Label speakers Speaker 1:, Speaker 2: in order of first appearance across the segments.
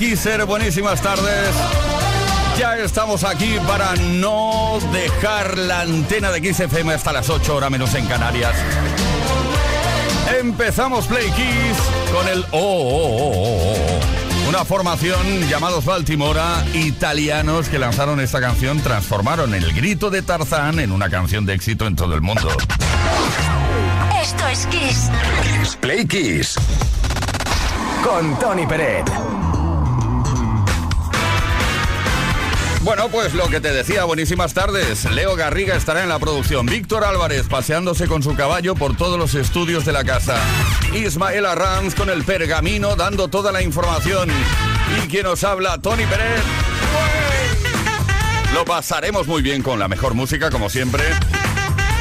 Speaker 1: Kisser, buenísimas tardes. Ya estamos aquí para no dejar la antena de Kiss FM hasta las 8 horas menos en Canarias. Empezamos Play Kiss con el oh, oh, oh, oh, Una formación llamados Baltimora, italianos que lanzaron esta canción, transformaron el grito de Tarzán en una canción de éxito en todo el mundo.
Speaker 2: Esto es Kiss.
Speaker 3: Kiss Play Kiss. Con Tony Peret.
Speaker 1: Bueno, pues lo que te decía, buenísimas tardes. Leo Garriga estará en la producción. Víctor Álvarez paseándose con su caballo por todos los estudios de la casa. Ismael Arranz con el pergamino dando toda la información. Y quien nos habla, Tony Pérez. Lo pasaremos muy bien con la mejor música, como siempre.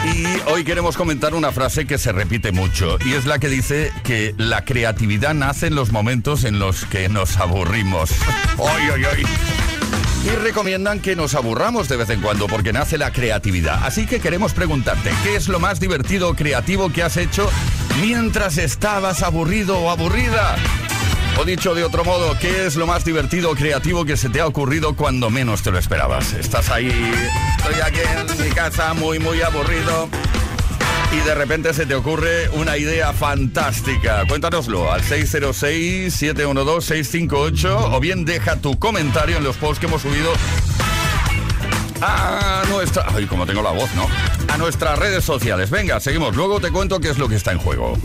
Speaker 1: Y hoy queremos comentar una frase que se repite mucho y es la que dice que la creatividad nace en los momentos en los que nos aburrimos. ¡Ay, ay, ay! Y recomiendan que nos aburramos de vez en cuando porque nace la creatividad. Así que queremos preguntarte, ¿qué es lo más divertido o creativo que has hecho mientras estabas aburrido o aburrida? O dicho de otro modo, ¿qué es lo más divertido o creativo que se te ha ocurrido cuando menos te lo esperabas? Estás ahí, estoy aquí en mi casa muy, muy aburrido.
Speaker 4: Y de repente se te ocurre una idea fantástica. Cuéntanoslo al 606-712-658 o bien deja tu comentario en los posts que hemos subido a nuestra... Ay, como tengo la voz, ¿no? A nuestras redes sociales. Venga, seguimos. Luego te cuento qué es lo que está en juego.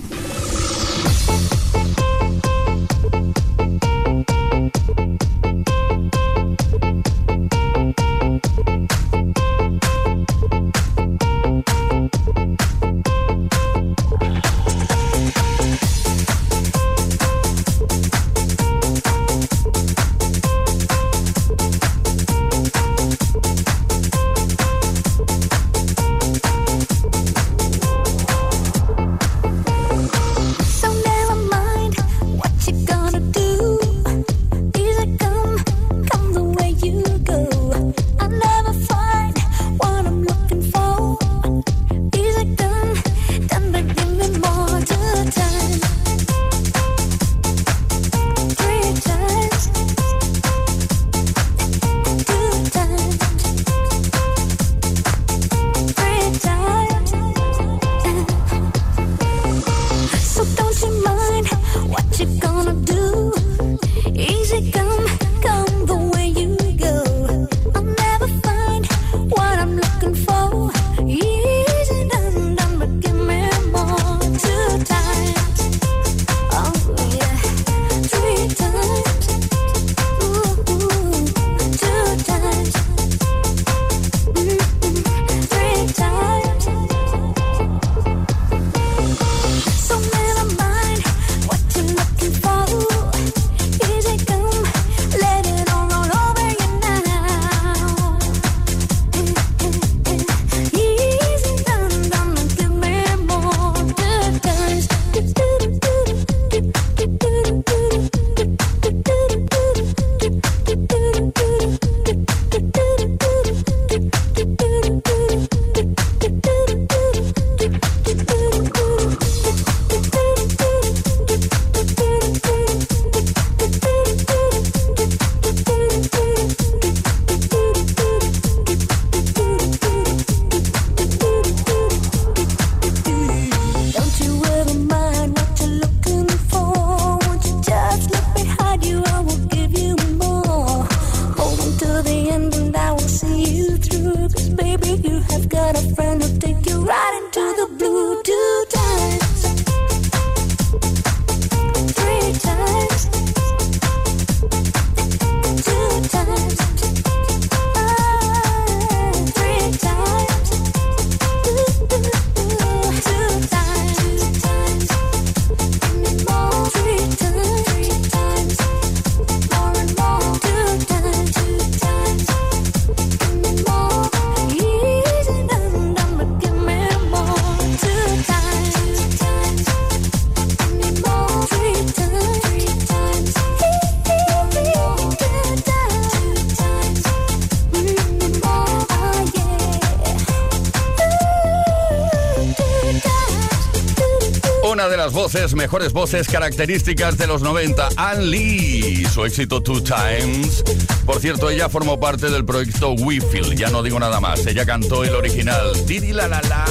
Speaker 4: Voces, mejores voces características de los 90. Ann Lee, su éxito Two Times. Por cierto, ella formó parte del proyecto We Feel, ya no digo nada más. Ella cantó el original Didi La La La,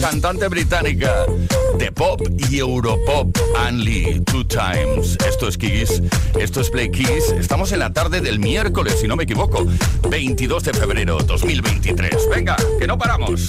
Speaker 4: cantante británica de pop y europop. Ann Lee, Two Times. Esto es Kiss, esto es Play Kiss. Estamos en la tarde del miércoles, si no me equivoco, 22 de febrero 2023. Venga, que no paramos.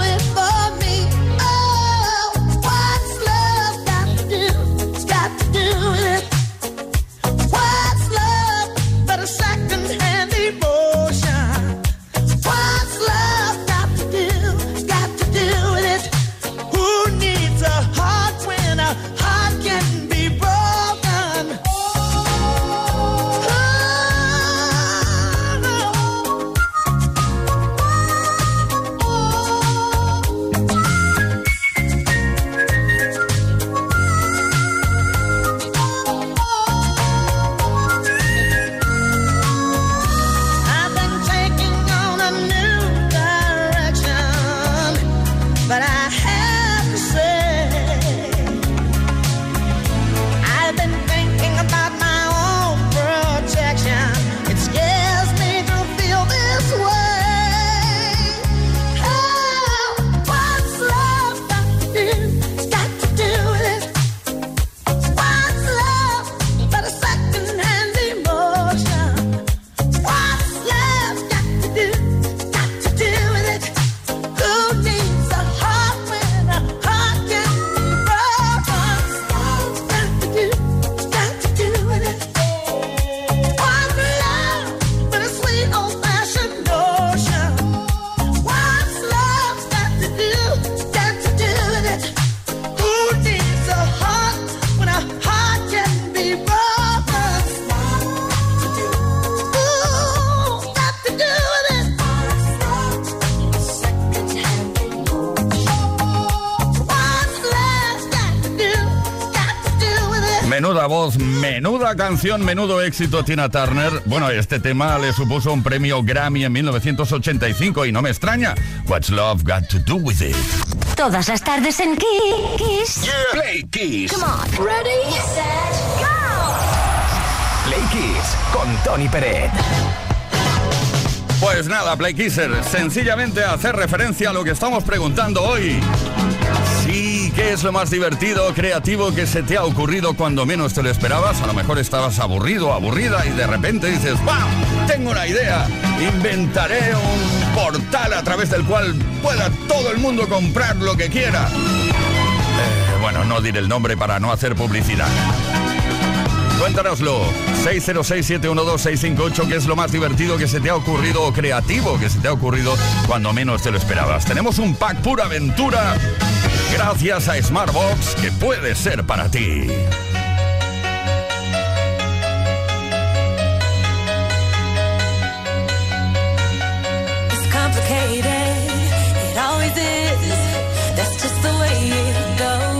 Speaker 1: canción, menudo éxito Tina Turner. Bueno, este tema le supuso un premio Grammy en 1985 y no me extraña. What's Love Got to Do With It?
Speaker 2: Todas las tardes en Kiss.
Speaker 3: Play Kiss.
Speaker 2: Come on. Ready, set, go.
Speaker 3: Play Kiss con Tony Peret.
Speaker 1: Pues nada, Play Kisser, sencillamente hacer referencia a lo que estamos preguntando hoy. Sí, ¿qué es lo más divertido, creativo que se te ha ocurrido cuando menos te lo esperabas? A lo mejor estabas aburrido, aburrida y de repente dices, ¡wow! Tengo una idea. Inventaré un portal a través del cual pueda todo el mundo comprar lo que quiera. Eh, bueno, no diré el nombre para no hacer publicidad. Cuéntanoslo. 606-712-658, ¿qué es lo más divertido que se te ha ocurrido o creativo que se te ha ocurrido cuando menos te lo esperabas? Tenemos un pack pura aventura gracias a Smartbox que puede ser para ti.
Speaker 5: It's complicated. It always is. That's just the way it goes.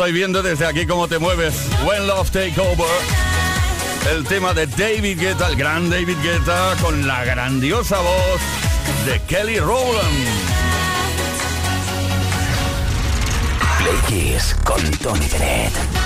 Speaker 1: Estoy viendo desde aquí cómo te mueves. When Love Take Over. El tema de David Guetta, el gran David Guetta, con la grandiosa voz de Kelly Rowland.
Speaker 6: Play Kiss con Tony Bennett.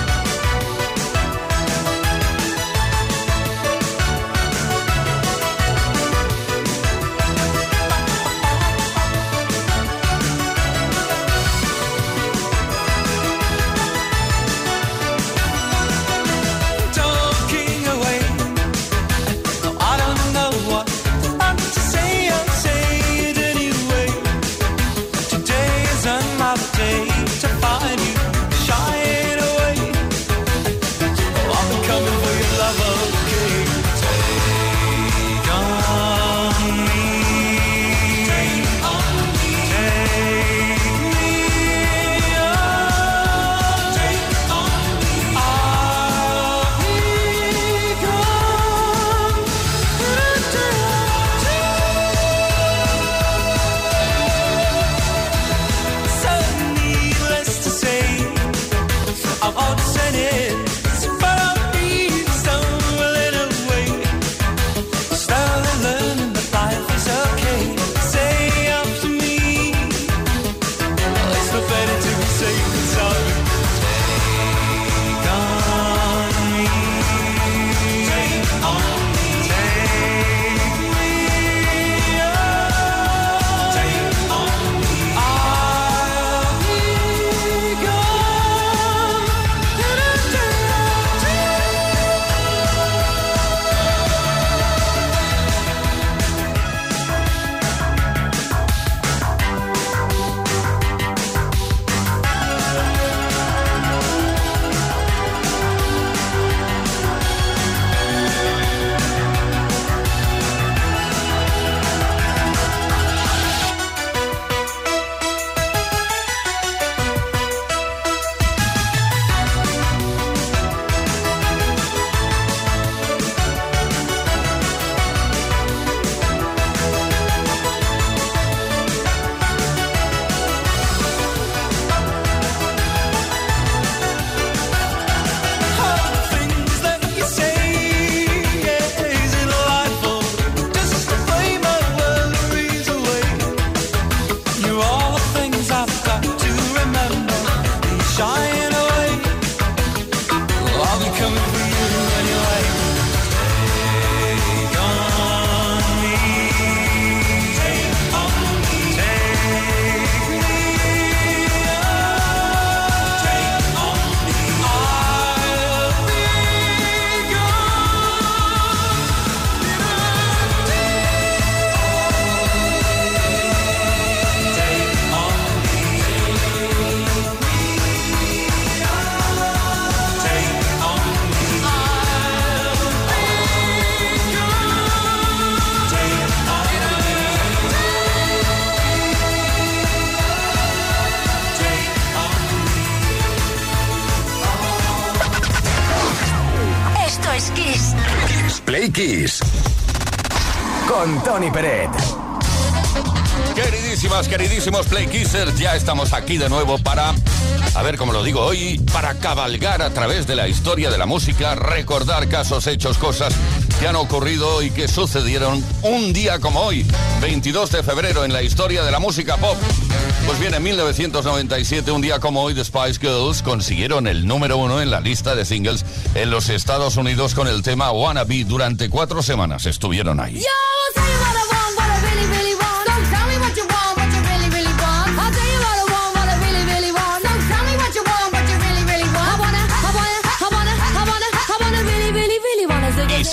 Speaker 1: Queridísimos Play Kissers, ya estamos aquí de nuevo para, a ver cómo lo digo hoy, para cabalgar a través de la historia de la música, recordar casos, hechos, cosas que han ocurrido y que sucedieron un día como hoy, 22 de febrero en la historia de la música pop. Pues bien, en 1997, un día como hoy, The Spice Girls consiguieron el número uno en la lista de singles en los Estados Unidos con el tema Wanna Be. Durante cuatro semanas estuvieron ahí.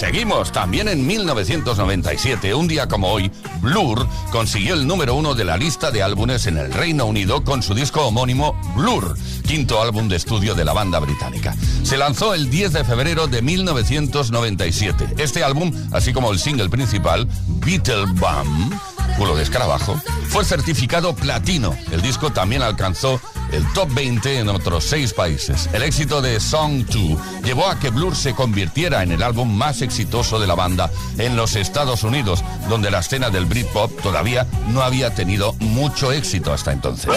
Speaker 1: Seguimos, también en 1997, un día como hoy, Blur consiguió el número uno de la lista de álbumes en el Reino Unido con su disco homónimo Blur, quinto álbum de estudio de la banda británica. Se lanzó el 10 de febrero de 1997. Este álbum, así como el single principal, Beetle Bum, culo de escarabajo, fue certificado platino. El disco también alcanzó el top 20 en otros seis países. El éxito de Song 2 llevó a que Blur se convirtiera en el álbum más exitoso de la banda en los Estados Unidos, donde la escena del Britpop todavía no había tenido mucho éxito hasta entonces.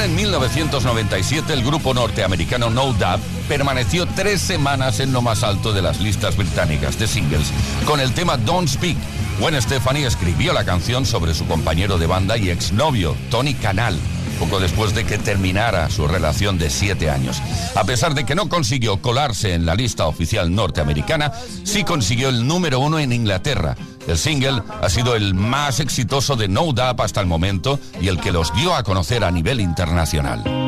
Speaker 7: En
Speaker 5: 1997 el grupo norteamericano No Doubt permaneció tres semanas en lo más alto de las listas británicas de singles con el tema Don't Speak. Gwen Stefani escribió la canción sobre su compañero de banda y exnovio, Tony Canal, poco después de que terminara su relación de siete años. A pesar de que no consiguió colarse en la lista oficial norteamericana, sí consiguió el número uno en Inglaterra, el single ha sido el más exitoso de No Dap hasta el momento y el que los dio a conocer a nivel internacional.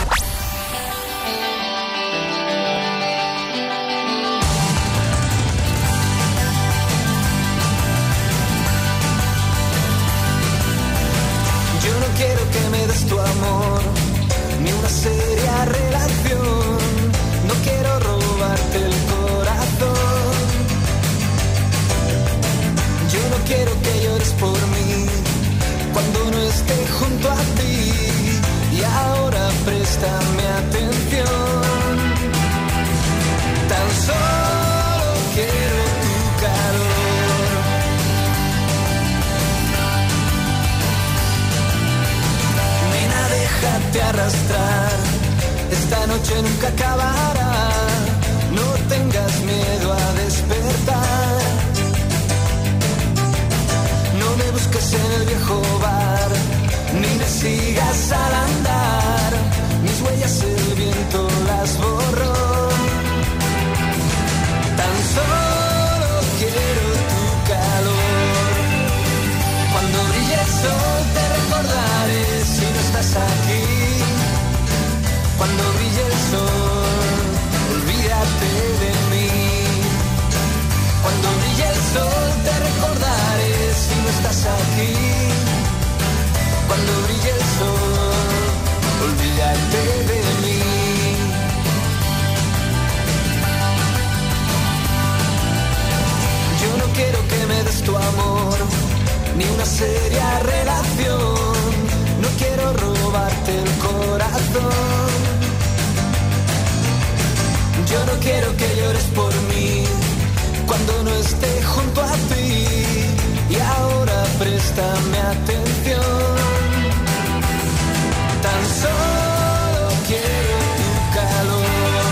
Speaker 8: Esta noche nunca acabará. No tengas miedo a despertar. No me busques en el viejo bar, ni me sigas al andar. Mis huellas el viento las borró. Tan solo Cuando brille el sol, olvídate de mí. Cuando brille el sol te recordaré si no estás aquí. Cuando brille el sol, olvídate de mí. Yo no quiero que me des tu amor, ni una seria relación. No quiero robarte el corazón. Yo no quiero que llores por mí cuando no esté junto a ti. Y ahora préstame atención. Tan solo quiero tu calor.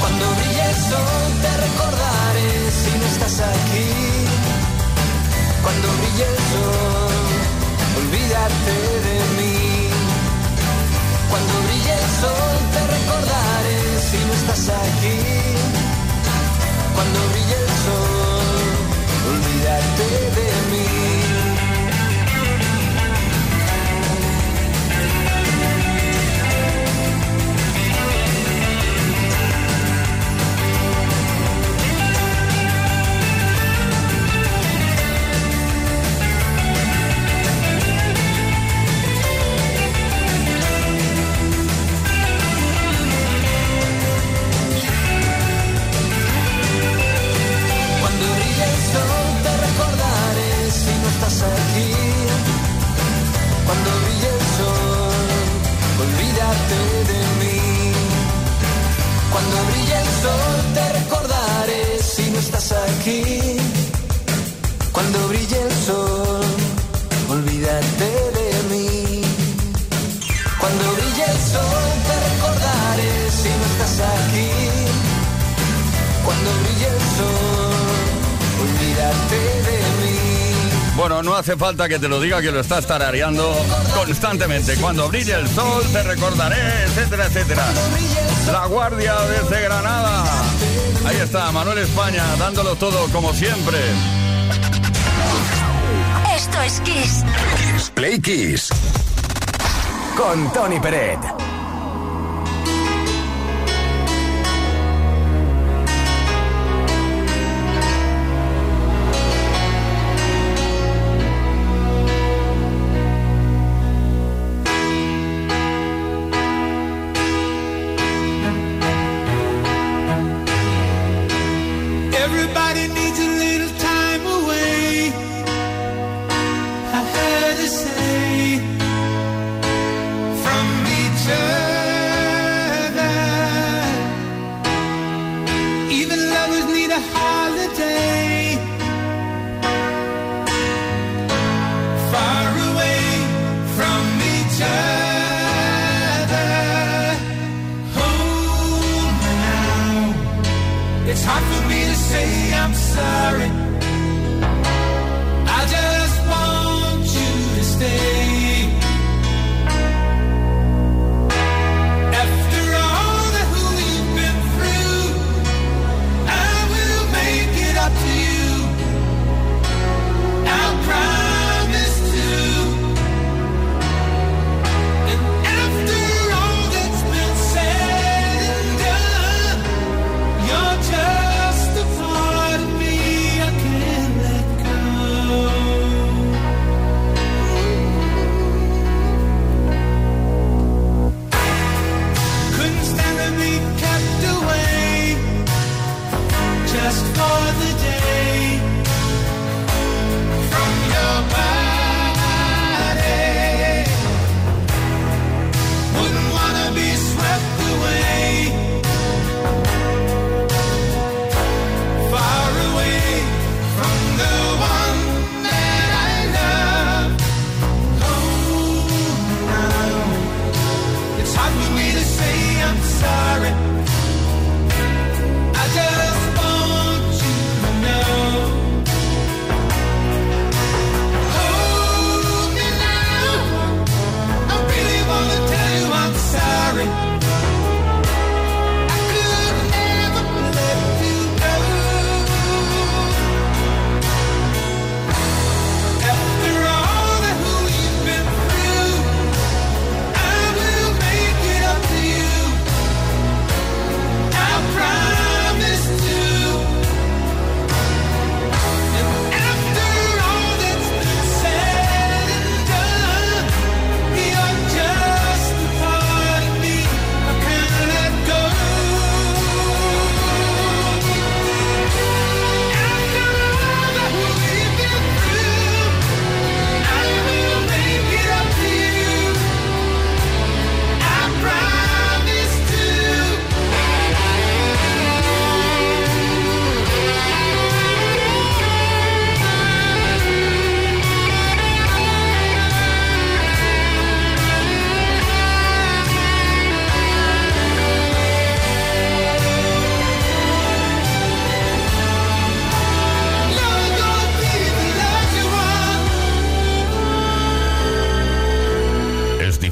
Speaker 8: Cuando brille el sol te recordaré si no estás aquí. Cuando brille el sol, olvídate de mí. Cuando brille el sol te recordaré si no estás aquí. Cuando brille el sol, olvídate de mí.
Speaker 1: Falta que te lo diga que lo estás tarareando constantemente. Cuando brille el sol te recordaré, etcétera, etcétera. La Guardia desde Granada. Ahí está, Manuel España, dándolo todo como siempre.
Speaker 9: Esto es Kiss.
Speaker 3: Play Kiss.
Speaker 6: Con Tony Peret.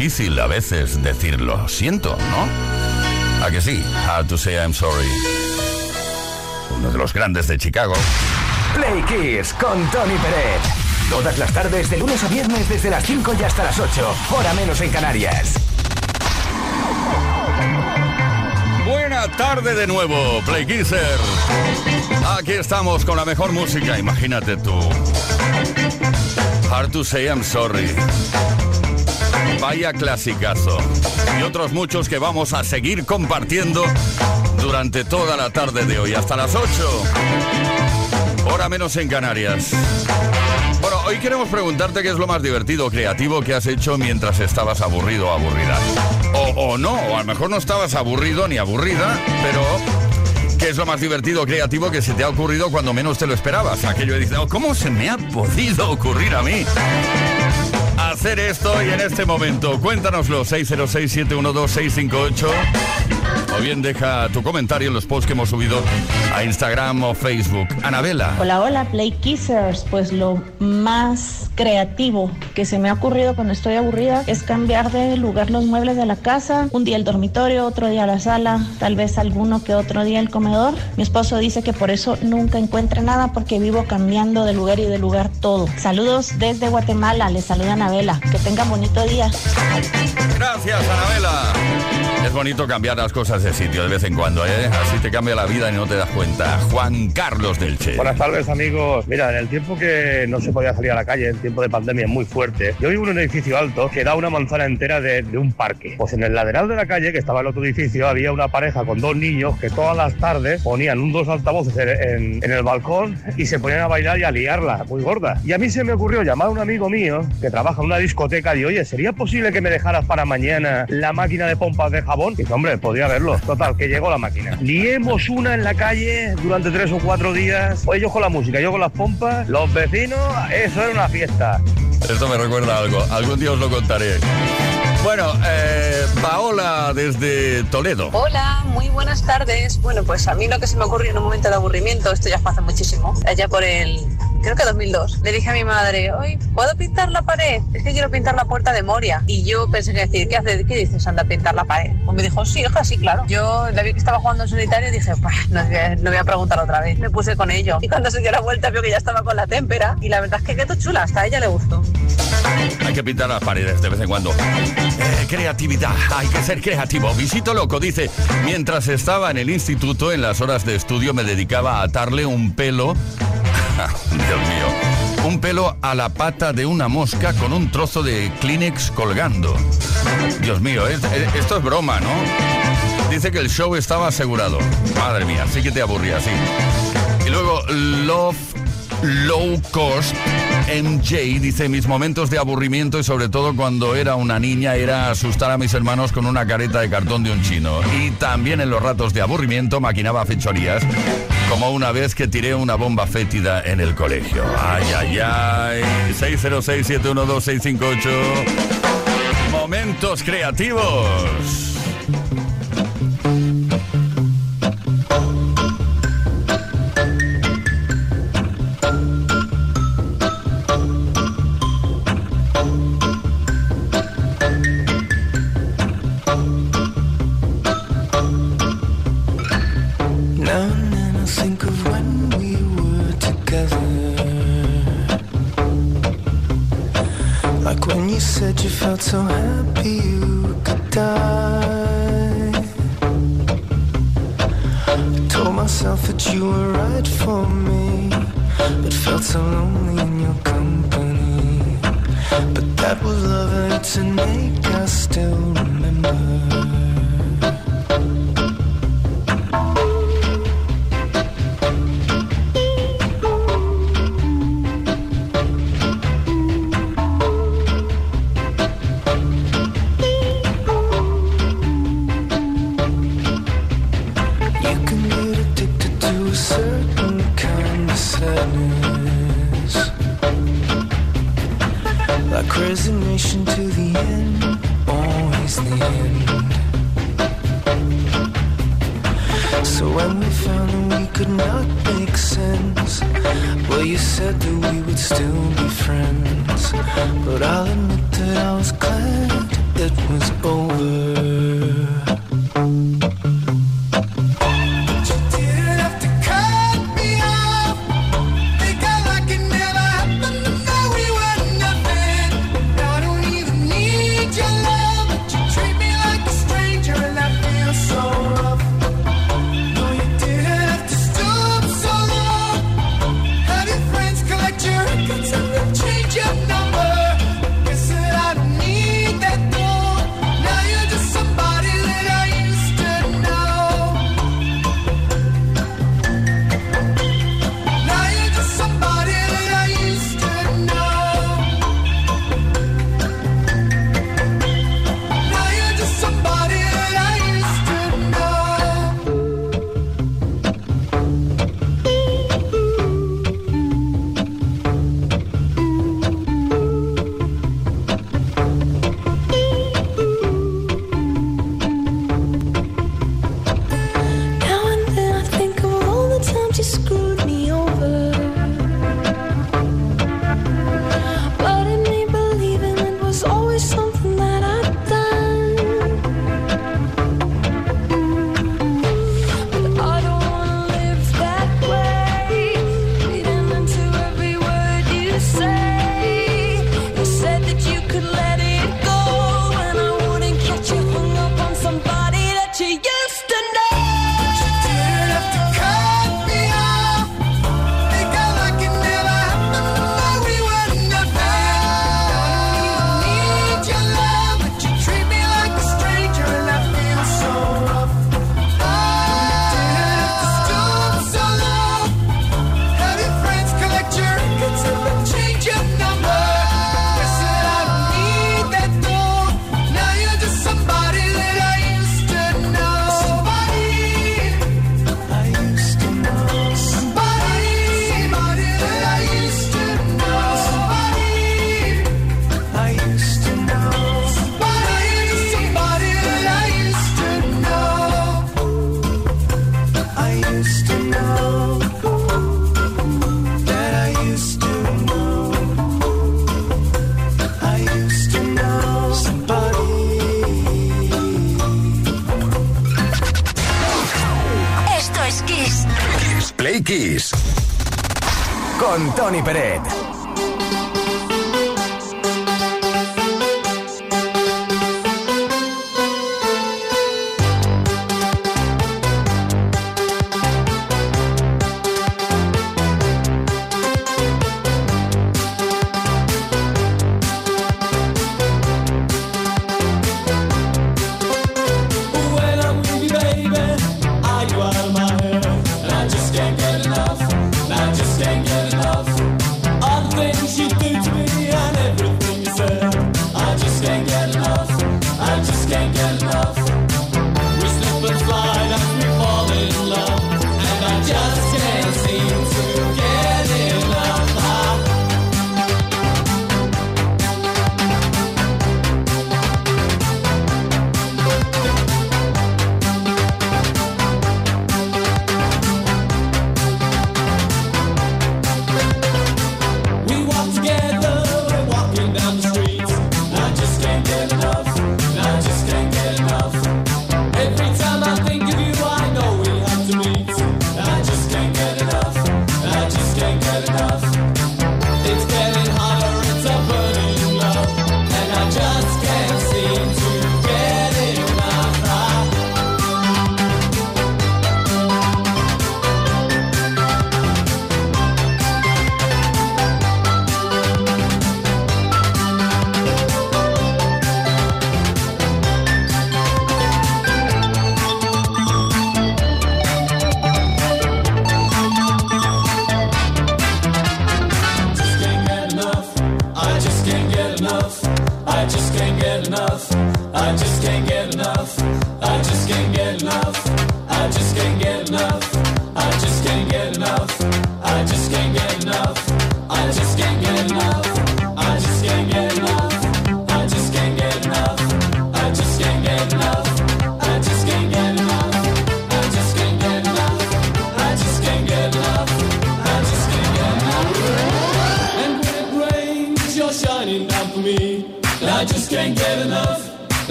Speaker 1: Difícil a veces decir lo siento, ¿no? ¿A que sí? Hard to say I'm sorry. Uno de los grandes de Chicago.
Speaker 3: Play Kiss con Tony Pérez. Todas las tardes, de lunes a viernes, desde las 5 y hasta las 8. Hora menos en Canarias.
Speaker 1: Buena tarde de nuevo, Play Kisser. Aquí estamos con la mejor música, imagínate tú. Hard to say I'm sorry. Vaya clasicazo. Y otros muchos que vamos a seguir compartiendo durante toda la tarde de hoy, hasta las 8. Hora menos en Canarias. Bueno, hoy queremos preguntarte qué es lo más divertido o creativo que has hecho mientras estabas aburrido o aburrida. O, o no, o a lo mejor no estabas aburrido ni aburrida, pero ¿qué es lo más divertido o creativo que se te ha ocurrido cuando menos te lo esperabas? Aquello de decir, "Oh, ¿cómo se me ha podido ocurrir a mí? Hacer esto y en este momento, cuéntanoslo, 606-712-658. O bien deja tu comentario en los posts que hemos subido a Instagram o Facebook. Anabela.
Speaker 10: Hola, hola, Play Kissers. Pues lo más creativo que se me ha ocurrido cuando estoy aburrida es cambiar de lugar los muebles de la casa. Un día el dormitorio, otro día la sala, tal vez alguno que otro día el comedor. Mi esposo dice que por eso nunca encuentra nada porque vivo cambiando de lugar y de lugar todo. Saludos desde Guatemala. Les saluda Anabela. Que tengan bonito día.
Speaker 1: Gracias, Anabela. Es bonito cambiar las cosas de sitio de vez en cuando, ¿eh? Así te cambia la vida y no te das cuenta. Juan Carlos del Che.
Speaker 11: Buenas tardes amigos. Mira, en el tiempo que no se podía salir a la calle, en tiempo de pandemia muy fuerte, yo vivo en un edificio alto que da una manzana entera de, de un parque. Pues en el lateral de la calle, que estaba el otro edificio, había una pareja con dos niños que todas las tardes ponían un dos altavoces en, en- en el balcón y se ponían a bailar y a liarla, muy gorda. Y a mí se me ocurrió llamar a un amigo mío que trabaja en una discoteca y oye, ¿sería posible que me dejaras para mañana la máquina de pompas de jabón? Y dice, hombre, podría verlo. Total, que llegó la máquina. Liemos una en la calle durante tres o cuatro días. Oye, yo con la música, yo con las pompas, los vecinos, eso era una fiesta.
Speaker 1: Esto me recuerda a algo. Algún día os lo contaré. Bueno, eh, Paola desde Toledo.
Speaker 12: Hola, muy buenas tardes. Bueno, pues a mí lo que se me ocurrió en un momento de aburrimiento, esto ya fue hace muchísimo, allá por el, creo que 2002, le dije a mi madre, hoy ¿puedo pintar la pared? Es que quiero pintar la puerta de Moria. Y yo pensé que decir, ¿qué haces? ¿Qué dices? Anda a pintar la pared. Pues me dijo, sí, hija, sí, claro. Yo la vi que estaba jugando en solitario y dije, "Bah, no voy, a, no voy a preguntar otra vez. Me puse con ello. Y cuando se dio la vuelta vio que ya estaba con la témpera y la verdad es que quedó chula, hasta a ella le gustó.
Speaker 1: Hay que pintar las paredes de vez en cuando. Eh, creatividad, hay que ser creativo. Visito Loco dice, mientras estaba en el instituto, en las horas de estudio, me dedicaba a atarle un pelo, Dios mío, un pelo a la pata de una mosca con un trozo de Kleenex colgando. Dios mío, es- esto es broma, ¿no? Dice que el show estaba asegurado. Madre mía, sí que te aburría, sí. Y luego Love Low Cost MJ dice mis momentos de aburrimiento y sobre todo cuando era una niña era asustar a mis hermanos con una careta de cartón de un chino. Y también en los ratos de aburrimiento maquinaba fechorías. Como una vez que tiré una bomba fétida en el colegio. Ay, ay, ay. 606-712-658. Momentos creativos.
Speaker 8: so
Speaker 6: high when we found that we could not make sense. Well, you said that we would still be friends, but I'll admit that I was glad it was over.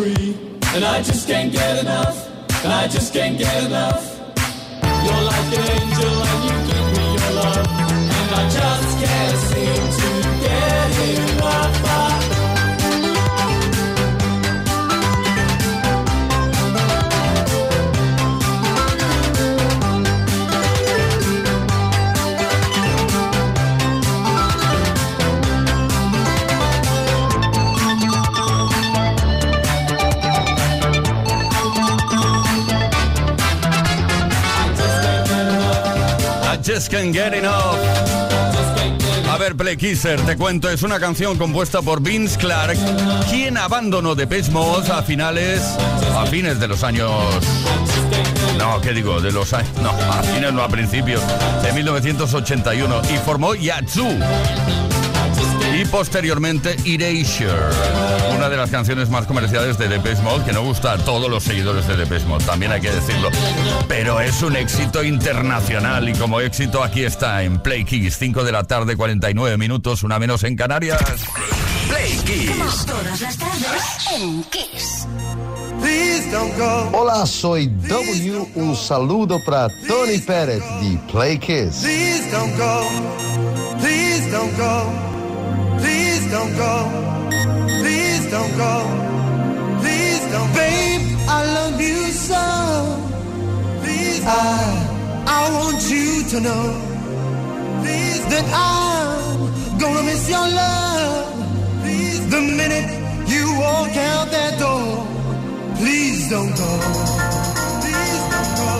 Speaker 13: Free. And I just can't get enough. And I just can't get enough. You're like an just can't get enough.
Speaker 1: A ver, Play Kisser, te cuento, es una canción compuesta por Vince Clark, quien abandonó Depeche Mode a finales, a fines de los años... No, ¿qué digo? De los años... No, a fines no, a principios de 1981 y formó Yazoo. Y posteriormente Erasure, una de las canciones más comerciales de Depeche Mode, que no gusta a todos los seguidores de Depeche Mode, también hay que decirlo. Pero es un éxito internacional y como éxito aquí está en Play Kiss, 5 de la tarde, 49 minutos, una menos en Canarias.
Speaker 3: Play Kiss.
Speaker 2: Todas las tardes en Kiss.
Speaker 14: Hola, soy W. Un saludo para Tony Pérez de Play Kiss.
Speaker 6: Please don't go. Please don't go. Don't go. Please don't go. Please don't. Babe, I love you so. Please. I, I want you to know. Please. That I'm gonna miss your love. Please. The minute you walk out that door. Please don't go. Please don't go.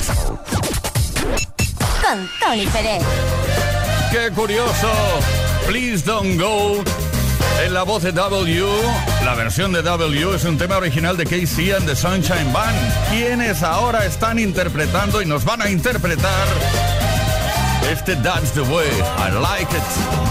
Speaker 3: Kiss.
Speaker 2: Con Tony Pérez.
Speaker 1: ¡Qué curioso! Please don't go. En la voz de W, la versión de W es un tema original de KC and the Sunshine Band, quienes ahora están interpretando y nos van a interpretar este That's the Way, I Like It.